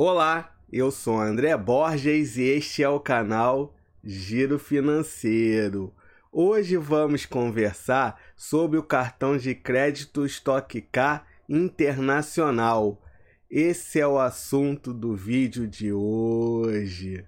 Olá, eu sou André Borges e este é o canal Giro Financeiro. Hoje vamos conversar sobre o cartão de crédito Stock K Internacional. Esse é o assunto do vídeo de hoje.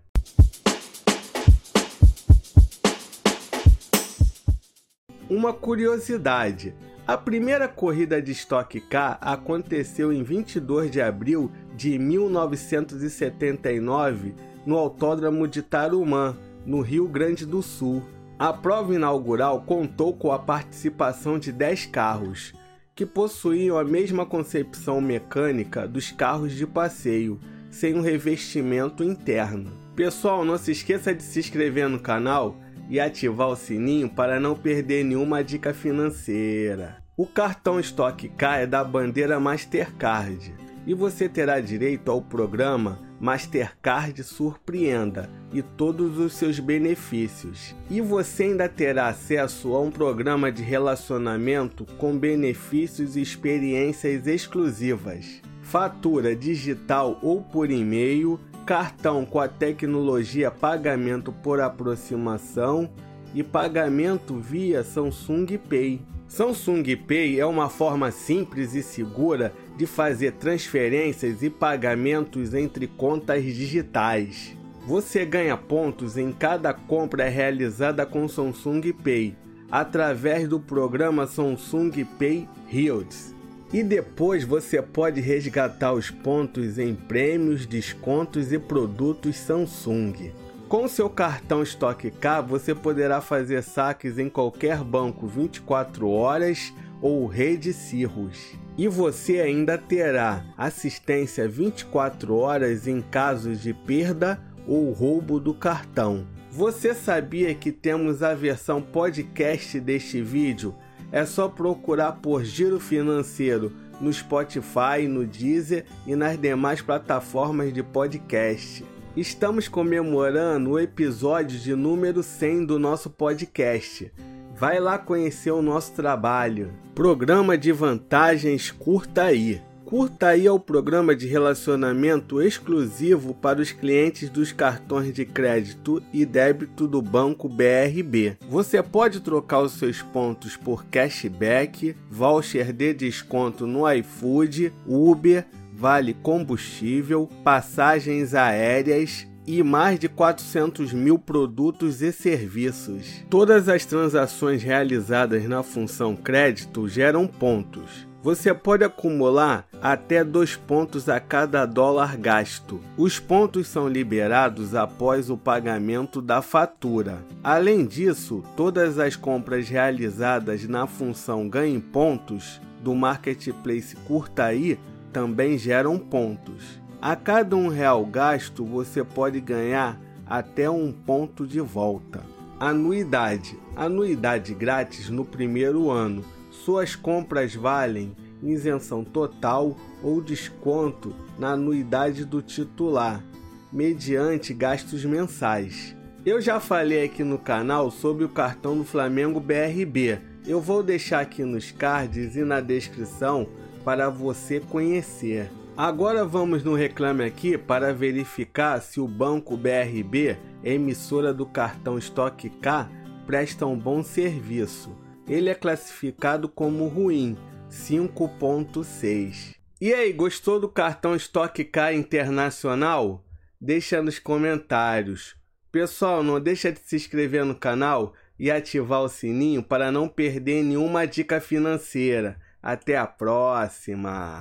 Uma curiosidade: a primeira corrida de Stock Car aconteceu em 22 de abril de 1979 no Autódromo de Tarumã, no Rio Grande do Sul. A prova inaugural contou com a participação de 10 carros, que possuíam a mesma concepção mecânica dos carros de passeio, sem um revestimento interno. Pessoal, não se esqueça de se inscrever no canal e ativar o sininho para não perder nenhuma dica financeira. O cartão Stock K é da bandeira Mastercard e você terá direito ao programa Mastercard Surpreenda e todos os seus benefícios. E você ainda terá acesso a um programa de relacionamento com benefícios e experiências exclusivas. Fatura digital ou por e-mail cartão com a tecnologia pagamento por aproximação e pagamento via Samsung Pay. Samsung Pay é uma forma simples e segura de fazer transferências e pagamentos entre contas digitais. Você ganha pontos em cada compra realizada com Samsung Pay através do programa Samsung Pay Rewards. E depois você pode resgatar os pontos em prêmios, descontos e produtos Samsung. Com seu cartão Stock K, você poderá fazer saques em qualquer banco 24 horas ou rede Cirrus. E você ainda terá assistência 24 horas em casos de perda ou roubo do cartão. Você sabia que temos a versão podcast deste vídeo? É só procurar por Giro Financeiro no Spotify, no Deezer e nas demais plataformas de podcast. Estamos comemorando o episódio de número 100 do nosso podcast. Vai lá conhecer o nosso trabalho. Programa de vantagens Curta aí. Curta aí é o programa de relacionamento exclusivo para os clientes dos cartões de crédito e débito do Banco BRB. Você pode trocar os seus pontos por cashback, voucher de desconto no iFood, Uber, vale combustível, passagens aéreas, e mais de 400 mil produtos e serviços. Todas as transações realizadas na função crédito geram pontos. Você pode acumular até dois pontos a cada dólar gasto. Os pontos são liberados após o pagamento da fatura. Além disso, todas as compras realizadas na função Ganhe Pontos do Marketplace Curtaí também geram pontos. A cada um real gasto, você pode ganhar até um ponto de volta. Anuidade: anuidade grátis no primeiro ano suas compras valem isenção total ou desconto na anuidade do titular, mediante gastos mensais. Eu já falei aqui no canal sobre o cartão do Flamengo BRB. Eu vou deixar aqui nos cards e na descrição para você conhecer. Agora vamos no Reclame Aqui para verificar se o banco BRB, emissora do cartão Stock K, presta um bom serviço ele é classificado como ruim, 5.6. E aí, gostou do cartão Stock K Internacional? Deixa nos comentários. Pessoal, não deixa de se inscrever no canal e ativar o sininho para não perder nenhuma dica financeira. Até a próxima!